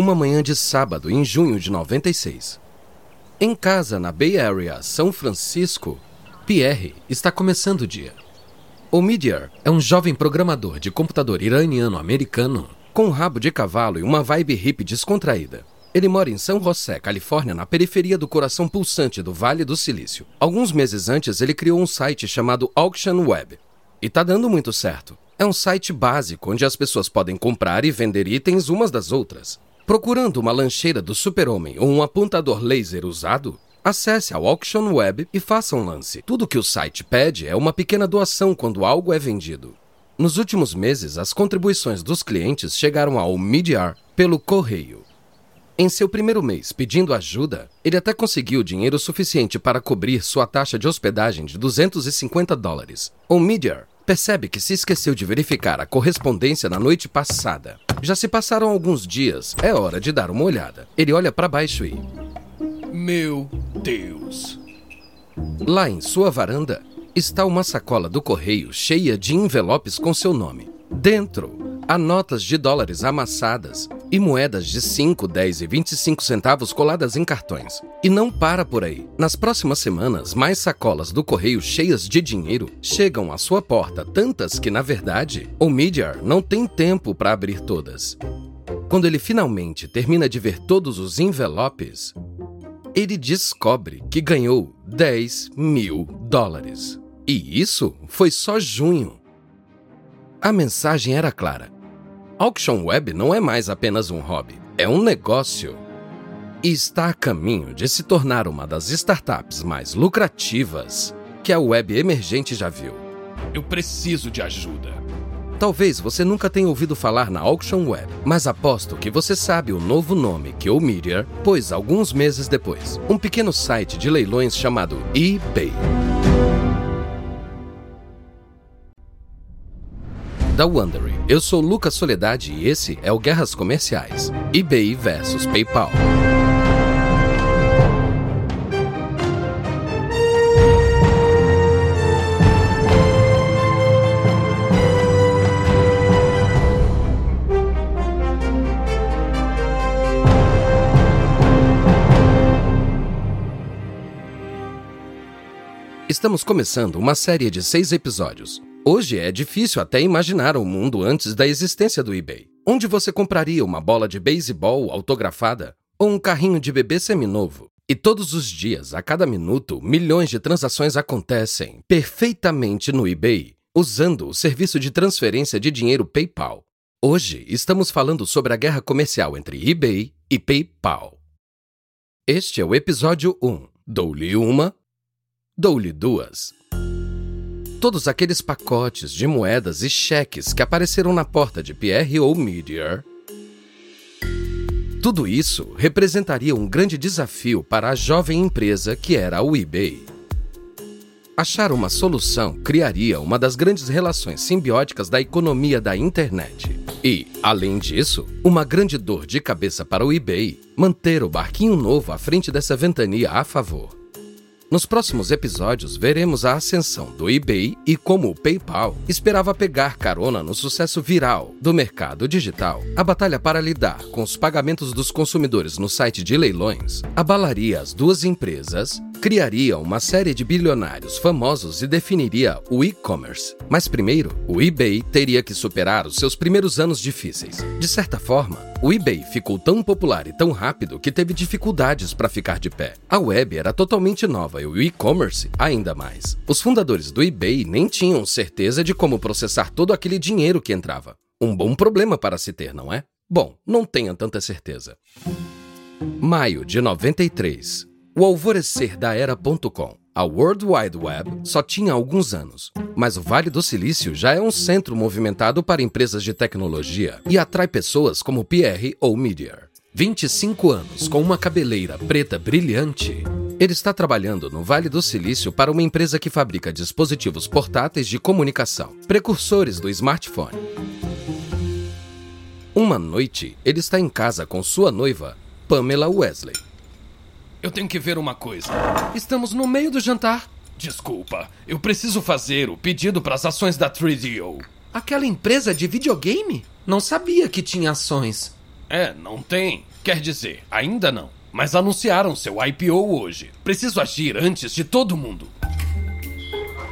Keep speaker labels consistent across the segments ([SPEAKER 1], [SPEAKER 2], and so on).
[SPEAKER 1] Uma manhã de sábado, em junho de 96. Em casa, na Bay Area, São Francisco, Pierre está começando o dia. O Midyar é um jovem programador de computador iraniano-americano com um rabo de cavalo e uma vibe hippie descontraída. Ele mora em São José, Califórnia, na periferia do coração pulsante do Vale do Silício. Alguns meses antes, ele criou um site chamado Auction Web. E tá dando muito certo. É um site básico onde as pessoas podem comprar e vender itens umas das outras. Procurando uma lancheira do super-homem ou um apontador laser usado, acesse ao Auction Web e faça um lance. Tudo que o site pede é uma pequena doação quando algo é vendido. Nos últimos meses, as contribuições dos clientes chegaram ao Midyar pelo correio. Em seu primeiro mês pedindo ajuda, ele até conseguiu dinheiro suficiente para cobrir sua taxa de hospedagem de 250 dólares. O Midyar percebe que se esqueceu de verificar a correspondência na noite passada. Já se passaram alguns dias, é hora de dar uma olhada. Ele olha para baixo e.
[SPEAKER 2] Meu Deus!
[SPEAKER 1] Lá em sua varanda está uma sacola do correio cheia de envelopes com seu nome. Dentro, há notas de dólares amassadas e moedas de 5, 10 e 25 centavos coladas em cartões. E não para por aí. Nas próximas semanas, mais sacolas do correio cheias de dinheiro chegam à sua porta, tantas que, na verdade, o Midyar não tem tempo para abrir todas. Quando ele finalmente termina de ver todos os envelopes, ele descobre que ganhou 10 mil dólares. E isso foi só junho. A mensagem era clara. Auction Web não é mais apenas um hobby, é um negócio. E está a caminho de se tornar uma das startups mais lucrativas que a web emergente já viu.
[SPEAKER 2] Eu preciso de ajuda.
[SPEAKER 1] Talvez você nunca tenha ouvido falar na Auction Web, mas aposto que você sabe o novo nome que o Meteor pôs alguns meses depois. Um pequeno site de leilões chamado eBay. da Wondery. Eu sou Lucas Soledade e esse é o Guerras Comerciais. eBay versus PayPal. Estamos começando uma série de seis episódios. Hoje é difícil até imaginar o mundo antes da existência do eBay. Onde você compraria uma bola de beisebol autografada ou um carrinho de bebê seminovo? E todos os dias, a cada minuto, milhões de transações acontecem perfeitamente no eBay, usando o serviço de transferência de dinheiro PayPal. Hoje estamos falando sobre a guerra comercial entre eBay e PayPal. Este é o episódio 1. Dou-lhe uma, dou-lhe duas. Todos aqueles pacotes de moedas e cheques que apareceram na porta de Pierre ou Meteor. Tudo isso representaria um grande desafio para a jovem empresa que era o eBay. Achar uma solução criaria uma das grandes relações simbióticas da economia da internet. E, além disso, uma grande dor de cabeça para o eBay manter o barquinho novo à frente dessa ventania a favor. Nos próximos episódios, veremos a ascensão do eBay e como o PayPal esperava pegar carona no sucesso viral do mercado digital. A batalha para lidar com os pagamentos dos consumidores no site de leilões abalaria as duas empresas criaria uma série de bilionários famosos e definiria o e-commerce. Mas primeiro, o eBay teria que superar os seus primeiros anos difíceis. De certa forma, o eBay ficou tão popular e tão rápido que teve dificuldades para ficar de pé. A web era totalmente nova e o e-commerce ainda mais. Os fundadores do eBay nem tinham certeza de como processar todo aquele dinheiro que entrava. Um bom problema para se ter, não é? Bom, não tenha tanta certeza. Maio de 93. O alvorecer da era.com. A World Wide Web só tinha alguns anos, mas o Vale do Silício já é um centro movimentado para empresas de tecnologia e atrai pessoas como Pierre ou Meteor. 25 anos com uma cabeleira preta brilhante. Ele está trabalhando no Vale do Silício para uma empresa que fabrica dispositivos portáteis de comunicação, precursores do smartphone. Uma noite, ele está em casa com sua noiva, Pamela Wesley.
[SPEAKER 2] Eu tenho que ver uma coisa.
[SPEAKER 3] Estamos no meio do jantar.
[SPEAKER 2] Desculpa, eu preciso fazer o pedido para as ações da 3DO.
[SPEAKER 3] Aquela empresa de videogame? Não sabia que tinha ações.
[SPEAKER 2] É, não tem. Quer dizer, ainda não. Mas anunciaram seu IPO hoje. Preciso agir antes de todo mundo.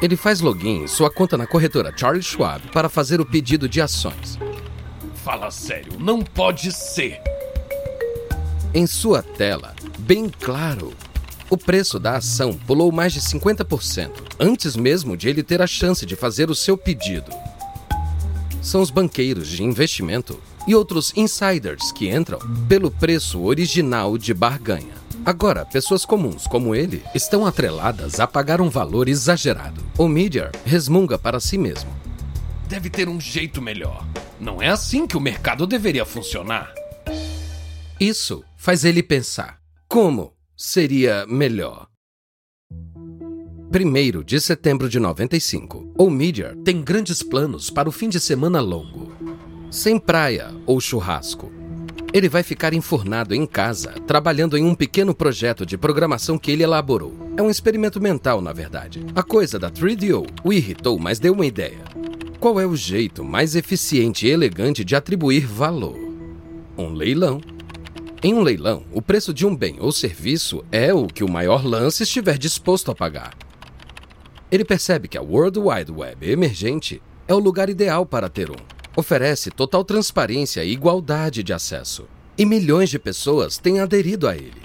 [SPEAKER 1] Ele faz login em sua conta na corretora Charles Schwab para fazer o pedido de ações.
[SPEAKER 2] Fala sério, não pode ser.
[SPEAKER 1] Em sua tela, bem claro, o preço da ação pulou mais de 50% antes mesmo de ele ter a chance de fazer o seu pedido. São os banqueiros de investimento e outros insiders que entram pelo preço original de barganha. Agora, pessoas comuns como ele estão atreladas a pagar um valor exagerado. O Media resmunga para si mesmo.
[SPEAKER 2] Deve ter um jeito melhor. Não é assim que o mercado deveria funcionar.
[SPEAKER 1] Isso faz ele pensar: como seria melhor? 1 de setembro de 95. O Media tem grandes planos para o fim de semana longo. Sem praia ou churrasco. Ele vai ficar enfurnado em casa, trabalhando em um pequeno projeto de programação que ele elaborou. É um experimento mental, na verdade. A coisa da 3DO o irritou, mas deu uma ideia. Qual é o jeito mais eficiente e elegante de atribuir valor? Um leilão. Em um leilão, o preço de um bem ou serviço é o que o maior lance estiver disposto a pagar. Ele percebe que a World Wide Web emergente é o lugar ideal para ter um. Oferece total transparência e igualdade de acesso. E milhões de pessoas têm aderido a ele.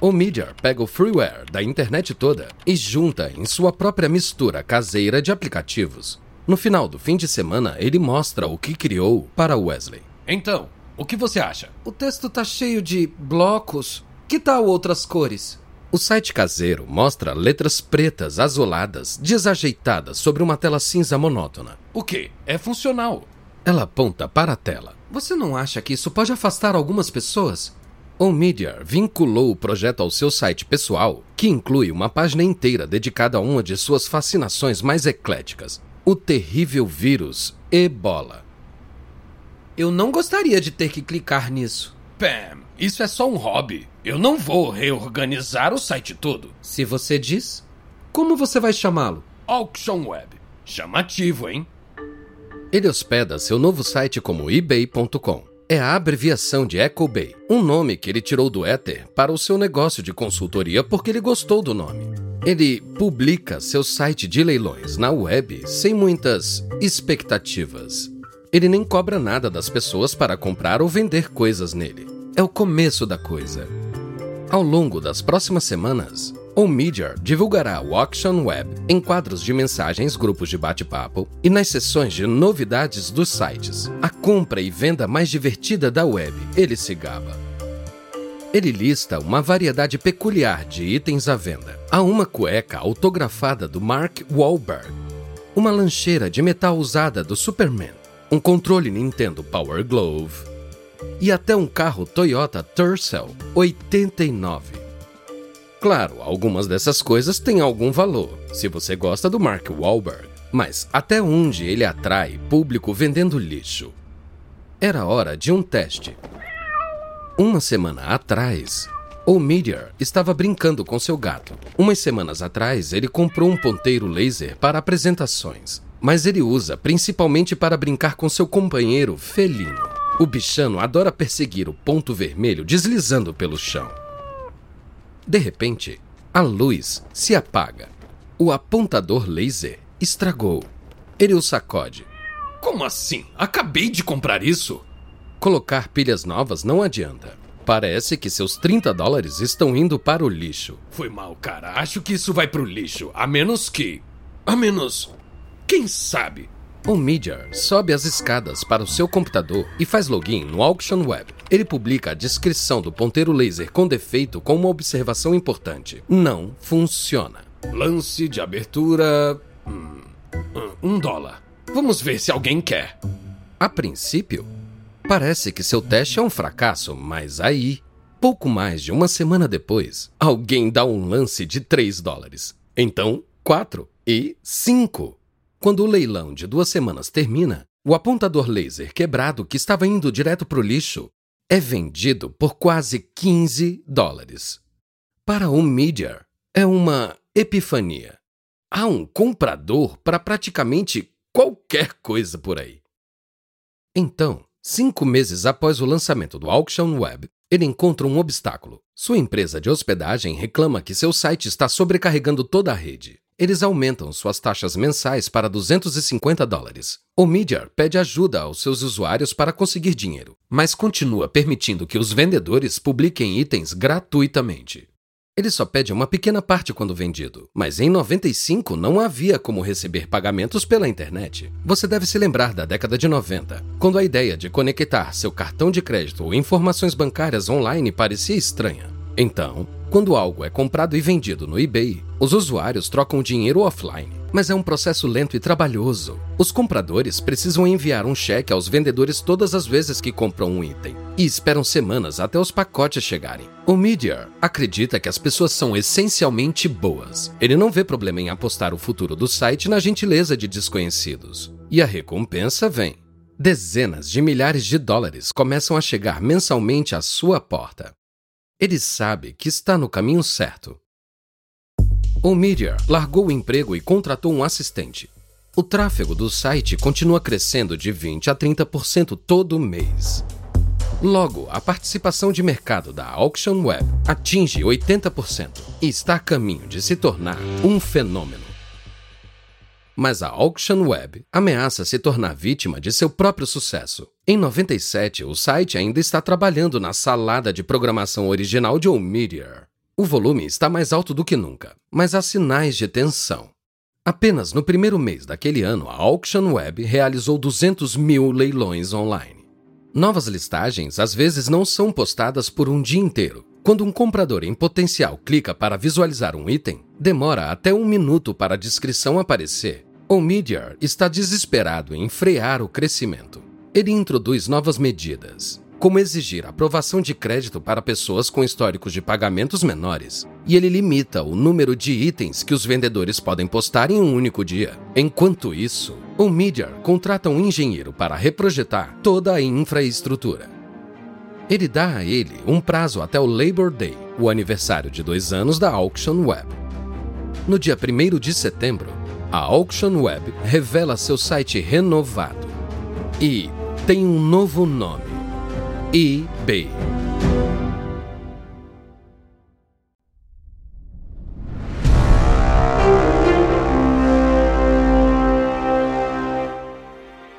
[SPEAKER 1] O Media pega o freeware da internet toda e junta em sua própria mistura caseira de aplicativos. No final do fim de semana, ele mostra o que criou para Wesley.
[SPEAKER 2] Então, o que você acha?
[SPEAKER 3] O texto tá cheio de blocos. Que tal outras cores?
[SPEAKER 1] O site caseiro mostra letras pretas azuladas, desajeitadas sobre uma tela cinza monótona.
[SPEAKER 2] O que? É funcional.
[SPEAKER 1] Ela aponta para a tela.
[SPEAKER 3] Você não acha que isso pode afastar algumas pessoas?
[SPEAKER 1] O Media vinculou o projeto ao seu site pessoal, que inclui uma página inteira dedicada a uma de suas fascinações mais ecléticas: o terrível vírus Ebola.
[SPEAKER 3] Eu não gostaria de ter que clicar nisso.
[SPEAKER 2] Pam, isso é só um hobby. Eu não vou reorganizar o site todo.
[SPEAKER 3] Se você diz. Como você vai chamá-lo?
[SPEAKER 2] Auction Web. Chamativo, hein?
[SPEAKER 1] Ele hospeda seu novo site como ebay.com. É a abreviação de EcoBay, um nome que ele tirou do Ether para o seu negócio de consultoria porque ele gostou do nome. Ele publica seu site de leilões na web sem muitas expectativas. Ele nem cobra nada das pessoas para comprar ou vender coisas nele. É o começo da coisa. Ao longo das próximas semanas, o Media divulgará o Auction Web em quadros de mensagens, grupos de bate-papo e nas sessões de novidades dos sites. A compra e venda mais divertida da web, ele se gaba. Ele lista uma variedade peculiar de itens à venda. Há uma cueca autografada do Mark Wahlberg, uma lancheira de metal usada do Superman, um controle Nintendo Power Glove e até um carro Toyota Tercel 89. Claro, algumas dessas coisas têm algum valor, se você gosta do Mark Wahlberg, mas até onde ele atrai público vendendo lixo? Era hora de um teste. Uma semana atrás, o Meteor estava brincando com seu gato. Umas semanas atrás, ele comprou um ponteiro laser para apresentações, mas ele usa principalmente para brincar com seu companheiro felino. O bichano adora perseguir o ponto vermelho deslizando pelo chão. De repente, a luz se apaga. O apontador laser estragou. Ele o sacode.
[SPEAKER 2] Como assim? Acabei de comprar isso.
[SPEAKER 1] Colocar pilhas novas não adianta. Parece que seus 30 dólares estão indo para o lixo.
[SPEAKER 2] Foi mal, cara. Acho que isso vai pro lixo. A menos que. A menos. Quem sabe?
[SPEAKER 1] O Media sobe as escadas para o seu computador e faz login no Auction Web. Ele publica a descrição do ponteiro laser com defeito com uma observação importante: não funciona.
[SPEAKER 2] Lance de abertura. Hum, um dólar. Vamos ver se alguém quer.
[SPEAKER 1] A princípio, parece que seu teste é um fracasso, mas aí, pouco mais de uma semana depois, alguém dá um lance de 3 dólares. Então, 4 e 5. Quando o leilão de duas semanas termina, o apontador laser quebrado que estava indo direto para o lixo é vendido por quase 15 dólares. Para o Media, é uma epifania. Há um comprador para praticamente qualquer coisa por aí. Então, Cinco meses após o lançamento do Auction Web, ele encontra um obstáculo. Sua empresa de hospedagem reclama que seu site está sobrecarregando toda a rede. Eles aumentam suas taxas mensais para 250 dólares. O Media pede ajuda aos seus usuários para conseguir dinheiro, mas continua permitindo que os vendedores publiquem itens gratuitamente. Ele só pede uma pequena parte quando vendido, mas em 95 não havia como receber pagamentos pela internet. Você deve se lembrar da década de 90, quando a ideia de conectar seu cartão de crédito ou informações bancárias online parecia estranha. Então, quando algo é comprado e vendido no eBay, os usuários trocam dinheiro offline, mas é um processo lento e trabalhoso. Os compradores precisam enviar um cheque aos vendedores todas as vezes que compram um item e esperam semanas até os pacotes chegarem. O Media acredita que as pessoas são essencialmente boas. Ele não vê problema em apostar o futuro do site na gentileza de desconhecidos. E a recompensa vem. Dezenas de milhares de dólares começam a chegar mensalmente à sua porta. Ele sabe que está no caminho certo. O Media largou o emprego e contratou um assistente. O tráfego do site continua crescendo de 20 a 30% todo mês. Logo, a participação de mercado da Auction Web atinge 80% e está a caminho de se tornar um fenômeno. Mas a Auction Web ameaça se tornar vítima de seu próprio sucesso. Em 97, o site ainda está trabalhando na salada de programação original de Omidyar. O volume está mais alto do que nunca, mas há sinais de tensão. Apenas no primeiro mês daquele ano, a Auction Web realizou 200 mil leilões online. Novas listagens às vezes não são postadas por um dia inteiro. Quando um comprador em potencial clica para visualizar um item, demora até um minuto para a descrição aparecer. O Media está desesperado em frear o crescimento. Ele introduz novas medidas, como exigir aprovação de crédito para pessoas com históricos de pagamentos menores, e ele limita o número de itens que os vendedores podem postar em um único dia. Enquanto isso, o Media contrata um engenheiro para reprojetar toda a infraestrutura. Ele dá a ele um prazo até o Labor Day, o aniversário de dois anos da Auction Web. No dia 1 de setembro, a Auction Web revela seu site renovado e tem um novo nome eBay.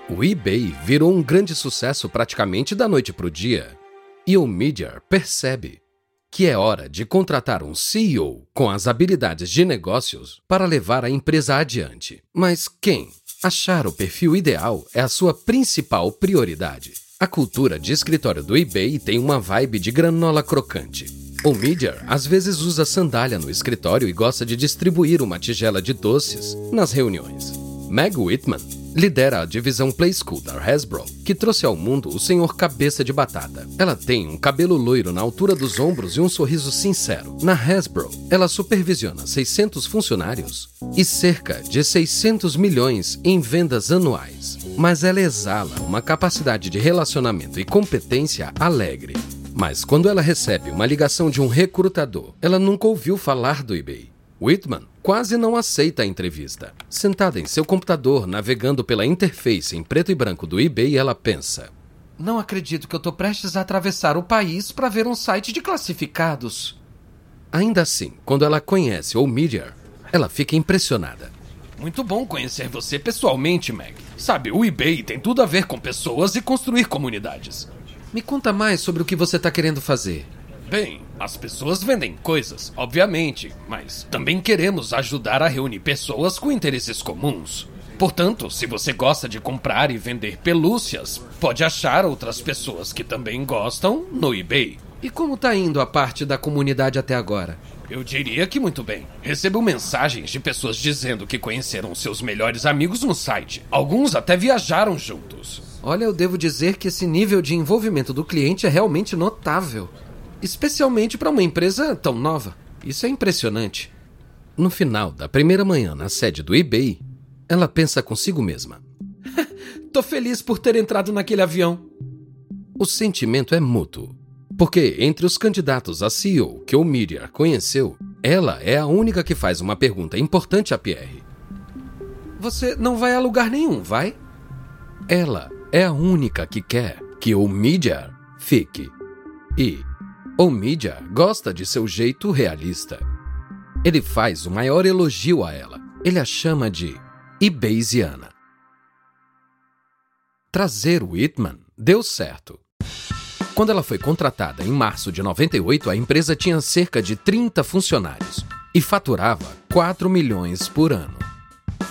[SPEAKER 1] O eBay virou um grande sucesso praticamente da noite para o dia. E o Media percebe que é hora de contratar um CEO com as habilidades de negócios para levar a empresa adiante. Mas quem? Achar o perfil ideal é a sua principal prioridade. A cultura de escritório do eBay tem uma vibe de granola crocante. O Media às vezes usa sandália no escritório e gosta de distribuir uma tigela de doces nas reuniões. Meg Whitman lidera a divisão Play School da Hasbro, que trouxe ao mundo o senhor cabeça de batata. Ela tem um cabelo loiro na altura dos ombros e um sorriso sincero. Na Hasbro, ela supervisiona 600 funcionários e cerca de 600 milhões em vendas anuais mas ela exala uma capacidade de relacionamento e competência alegre. Mas quando ela recebe uma ligação de um recrutador, ela nunca ouviu falar do eBay. Whitman quase não aceita a entrevista. Sentada em seu computador, navegando pela interface em preto e branco do eBay, ela pensa:
[SPEAKER 3] Não acredito que eu estou prestes a atravessar o país para ver um site de classificados.
[SPEAKER 1] Ainda assim, quando ela conhece o Media, ela fica impressionada.
[SPEAKER 2] Muito bom conhecer você pessoalmente, Meg. Sabe, o eBay tem tudo a ver com pessoas e construir comunidades.
[SPEAKER 3] Me conta mais sobre o que você está querendo fazer.
[SPEAKER 2] Bem, as pessoas vendem coisas, obviamente, mas também queremos ajudar a reunir pessoas com interesses comuns. Portanto, se você gosta de comprar e vender pelúcias, pode achar outras pessoas que também gostam no eBay.
[SPEAKER 3] E como está indo a parte da comunidade até agora?
[SPEAKER 2] Eu diria que muito bem. Recebo mensagens de pessoas dizendo que conheceram seus melhores amigos no site. Alguns até viajaram juntos.
[SPEAKER 3] Olha, eu devo dizer que esse nível de envolvimento do cliente é realmente notável. Especialmente para uma empresa tão nova. Isso é impressionante.
[SPEAKER 1] No final da primeira manhã na sede do eBay, ela pensa consigo mesma:
[SPEAKER 3] Tô feliz por ter entrado naquele avião.
[SPEAKER 1] O sentimento é mútuo. Porque entre os candidatos a CEO que o Media conheceu, ela é a única que faz uma pergunta importante a Pierre.
[SPEAKER 3] Você não vai a lugar nenhum, vai?
[SPEAKER 1] Ela é a única que quer que o mídia fique. E o mídia gosta de seu jeito realista. Ele faz o maior elogio a ela. Ele a chama de Ibeiziana. Trazer Whitman deu certo. Quando ela foi contratada em março de 98, a empresa tinha cerca de 30 funcionários e faturava 4 milhões por ano.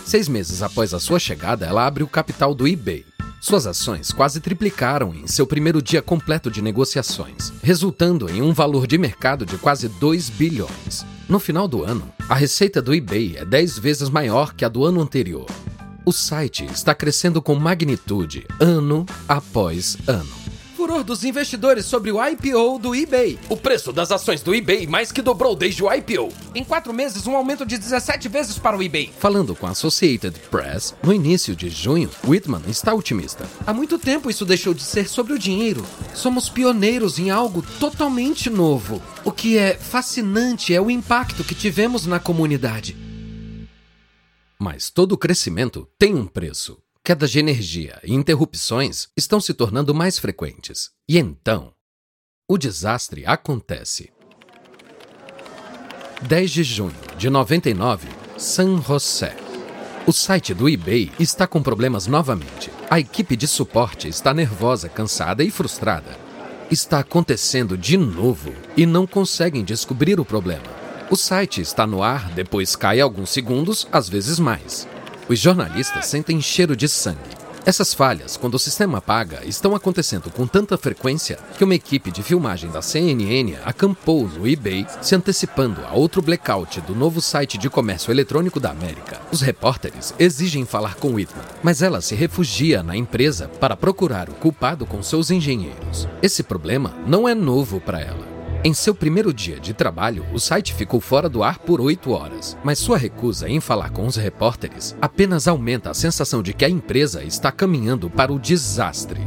[SPEAKER 1] Seis meses após a sua chegada, ela abre o capital do eBay. Suas ações quase triplicaram em seu primeiro dia completo de negociações, resultando em um valor de mercado de quase 2 bilhões. No final do ano, a receita do eBay é 10 vezes maior que a do ano anterior. O site está crescendo com magnitude ano após ano
[SPEAKER 3] furor dos investidores sobre o IPO do eBay.
[SPEAKER 2] O preço das ações do eBay mais que dobrou desde o IPO.
[SPEAKER 3] Em quatro meses, um aumento de 17 vezes para o eBay.
[SPEAKER 1] Falando com a Associated Press, no início de junho, Whitman está otimista.
[SPEAKER 3] Há muito tempo isso deixou de ser sobre o dinheiro. Somos pioneiros em algo totalmente novo. O que é fascinante é o impacto que tivemos na comunidade.
[SPEAKER 1] Mas todo crescimento tem um preço. Quedas de energia e interrupções estão se tornando mais frequentes. E então, o desastre acontece. 10 de junho de 99, San José. O site do eBay está com problemas novamente. A equipe de suporte está nervosa, cansada e frustrada. Está acontecendo de novo e não conseguem descobrir o problema. O site está no ar, depois cai alguns segundos, às vezes mais. Os jornalistas sentem cheiro de sangue. Essas falhas, quando o sistema apaga, estão acontecendo com tanta frequência que uma equipe de filmagem da CNN acampou no eBay, se antecipando a outro blackout do novo site de comércio eletrônico da América. Os repórteres exigem falar com Whitman, mas ela se refugia na empresa para procurar o culpado com seus engenheiros. Esse problema não é novo para ela. Em seu primeiro dia de trabalho, o site ficou fora do ar por oito horas, mas sua recusa em falar com os repórteres apenas aumenta a sensação de que a empresa está caminhando para o desastre.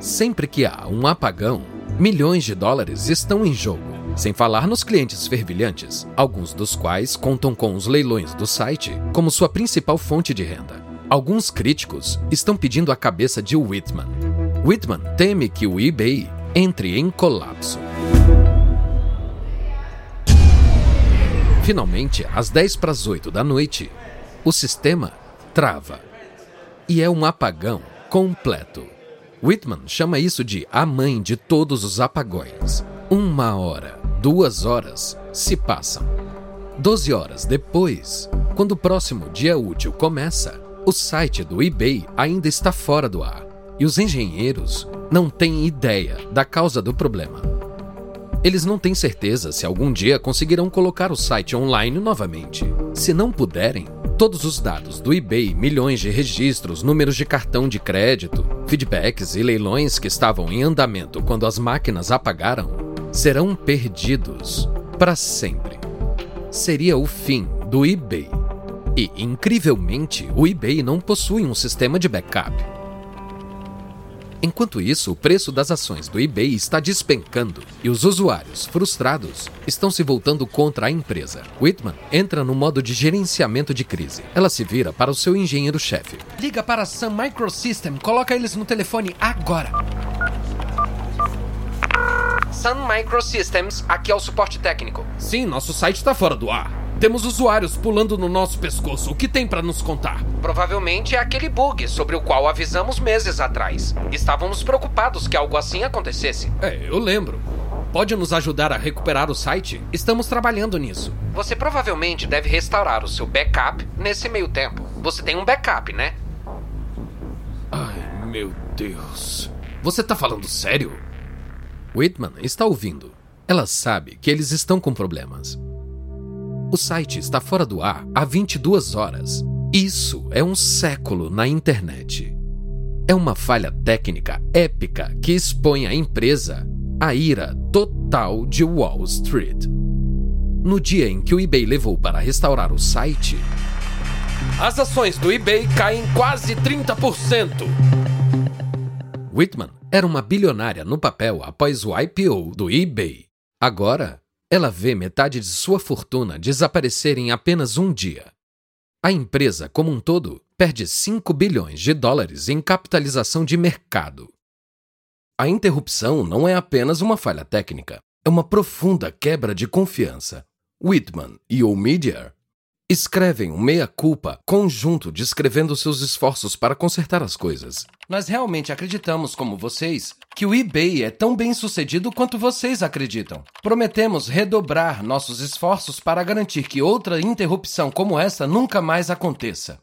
[SPEAKER 1] Sempre que há um apagão, milhões de dólares estão em jogo. Sem falar nos clientes fervilhantes, alguns dos quais contam com os leilões do site como sua principal fonte de renda. Alguns críticos estão pedindo a cabeça de Whitman. Whitman teme que o eBay entre em colapso. Finalmente, às 10 para as 8 da noite, o sistema trava. E é um apagão completo. Whitman chama isso de a mãe de todos os apagões. Uma hora, duas horas se passam. Doze horas depois, quando o próximo dia útil começa, o site do eBay ainda está fora do ar e os engenheiros não têm ideia da causa do problema. Eles não têm certeza se algum dia conseguirão colocar o site online novamente. Se não puderem, todos os dados do eBay, milhões de registros, números de cartão de crédito, feedbacks e leilões que estavam em andamento quando as máquinas apagaram, serão perdidos para sempre. Seria o fim do eBay. E, incrivelmente, o eBay não possui um sistema de backup. Enquanto isso, o preço das ações do eBay está despencando e os usuários, frustrados, estão se voltando contra a empresa. Whitman entra no modo de gerenciamento de crise. Ela se vira para o seu engenheiro-chefe.
[SPEAKER 3] Liga para a Sun Microsystem, coloca eles no telefone agora. Sun Microsystems, aqui é o suporte técnico.
[SPEAKER 2] Sim, nosso site está fora do ar. Temos usuários pulando no nosso pescoço. O que tem para nos contar?
[SPEAKER 3] Provavelmente é aquele bug sobre o qual avisamos meses atrás. Estávamos preocupados que algo assim acontecesse.
[SPEAKER 2] É, eu lembro. Pode nos ajudar a recuperar o site?
[SPEAKER 3] Estamos trabalhando nisso. Você provavelmente deve restaurar o seu backup nesse meio tempo. Você tem um backup, né?
[SPEAKER 2] Ai, meu Deus. Você tá falando sério?
[SPEAKER 1] Whitman está ouvindo. Ela sabe que eles estão com problemas. O site está fora do ar há 22 horas. Isso é um século na internet. É uma falha técnica épica que expõe a empresa à ira total de Wall Street. No dia em que o eBay levou para restaurar o site,
[SPEAKER 2] as ações do eBay caem quase 30%.
[SPEAKER 1] Whitman era uma bilionária no papel após o IPO do eBay. Agora, ela vê metade de sua fortuna desaparecer em apenas um dia. A empresa, como um todo, perde 5 bilhões de dólares em capitalização de mercado. a interrupção não é apenas uma falha técnica, é uma profunda quebra de confiança. Whitman e O'Media escrevem um meia-culpa conjunto descrevendo seus esforços para consertar as coisas.
[SPEAKER 3] Nós realmente acreditamos, como vocês, que o eBay é tão bem sucedido quanto vocês acreditam. Prometemos redobrar nossos esforços para garantir que outra interrupção como essa nunca mais aconteça.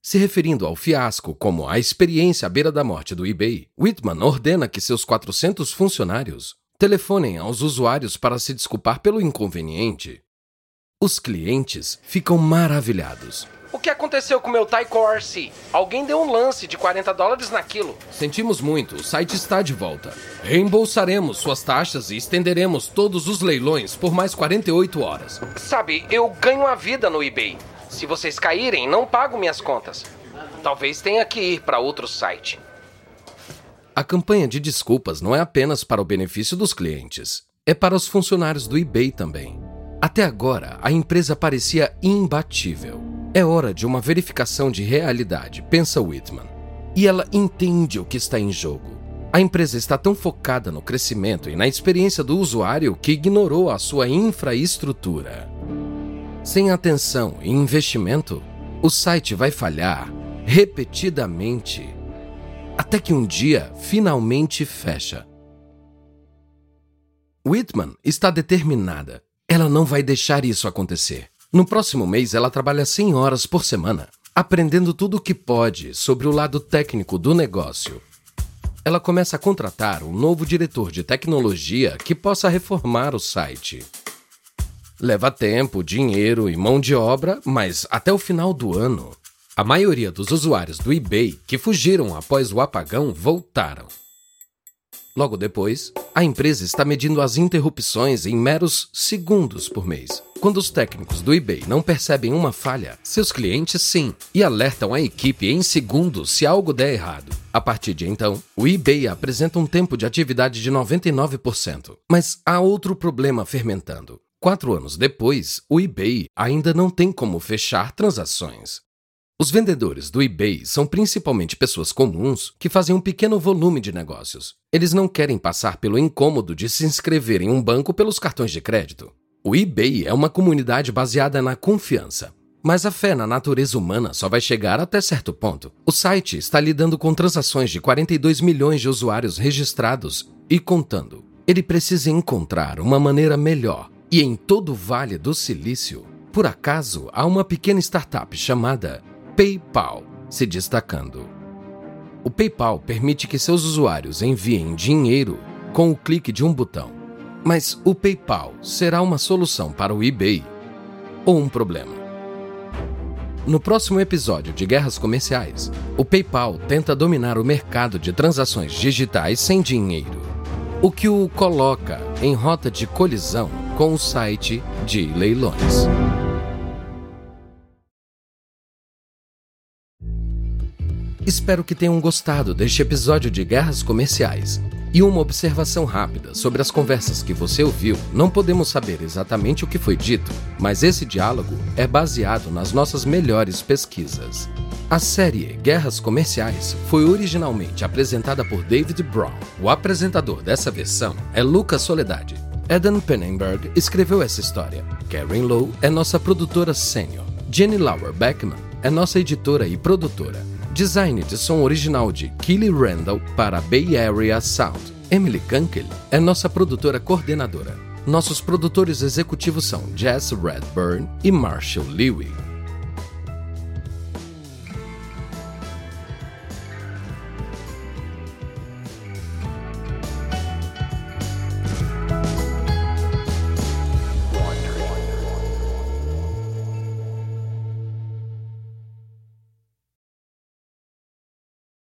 [SPEAKER 1] Se referindo ao fiasco como a experiência à beira da morte do eBay, Whitman ordena que seus 400 funcionários telefonem aos usuários para se desculpar pelo inconveniente. Os clientes ficam maravilhados.
[SPEAKER 3] O que aconteceu com meu Tyco RC? Alguém deu um lance de 40 dólares naquilo.
[SPEAKER 1] Sentimos muito, o site está de volta. Reembolsaremos suas taxas e estenderemos todos os leilões por mais 48 horas.
[SPEAKER 3] Sabe, eu ganho a vida no eBay. Se vocês caírem, não pago minhas contas. Talvez tenha que ir para outro site.
[SPEAKER 1] A campanha de desculpas não é apenas para o benefício dos clientes, é para os funcionários do eBay também. Até agora, a empresa parecia imbatível. É hora de uma verificação de realidade, pensa Whitman. E ela entende o que está em jogo. A empresa está tão focada no crescimento e na experiência do usuário que ignorou a sua infraestrutura. Sem atenção e investimento, o site vai falhar repetidamente até que um dia finalmente fecha. Whitman está determinada ela não vai deixar isso acontecer. No próximo mês, ela trabalha 100 horas por semana, aprendendo tudo o que pode sobre o lado técnico do negócio. Ela começa a contratar um novo diretor de tecnologia que possa reformar o site. Leva tempo, dinheiro e mão de obra, mas até o final do ano, a maioria dos usuários do eBay que fugiram após o apagão voltaram. Logo depois, a empresa está medindo as interrupções em meros segundos por mês. Quando os técnicos do eBay não percebem uma falha, seus clientes sim, e alertam a equipe em segundos se algo der errado. A partir de então, o eBay apresenta um tempo de atividade de 99%. Mas há outro problema fermentando. Quatro anos depois, o eBay ainda não tem como fechar transações. Os vendedores do eBay são principalmente pessoas comuns que fazem um pequeno volume de negócios. Eles não querem passar pelo incômodo de se inscrever em um banco pelos cartões de crédito. O eBay é uma comunidade baseada na confiança. Mas a fé na natureza humana só vai chegar até certo ponto. O site está lidando com transações de 42 milhões de usuários registrados e contando. Ele precisa encontrar uma maneira melhor. E em todo o Vale do Silício, por acaso, há uma pequena startup chamada PayPal se destacando. O PayPal permite que seus usuários enviem dinheiro com o clique de um botão. Mas o PayPal será uma solução para o eBay ou um problema? No próximo episódio de Guerras Comerciais, o PayPal tenta dominar o mercado de transações digitais sem dinheiro, o que o coloca em rota de colisão com o site de leilões. Espero que tenham gostado deste episódio de Guerras Comerciais. E uma observação rápida sobre as conversas que você ouviu: não podemos saber exatamente o que foi dito, mas esse diálogo é baseado nas nossas melhores pesquisas. A série Guerras Comerciais foi originalmente apresentada por David Brown. O apresentador dessa versão é Lucas Soledade. Eden Pennenberg escreveu essa história. Karen Lowe é nossa produtora sênior. Jenny Lauer Beckman é nossa editora e produtora. Design de som original de Kelly Randall para Bay Area Sound. Emily Kunkel é nossa produtora coordenadora. Nossos produtores executivos são Jess Redburn e Marshall Lewy.